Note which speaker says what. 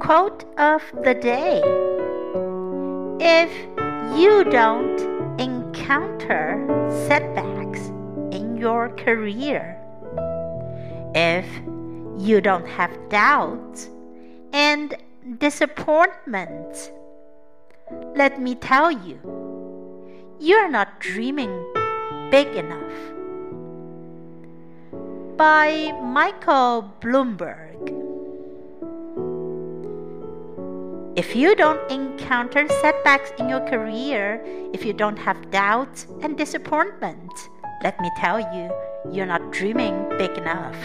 Speaker 1: Quote of the day If you don't encounter setbacks in your career, if you don't have doubts and disappointments, let me tell you, you're not dreaming big enough. By Michael Bloomberg. If you don't encounter setbacks in your career, if you don't have doubts and disappointments, let me tell you, you're not dreaming big enough.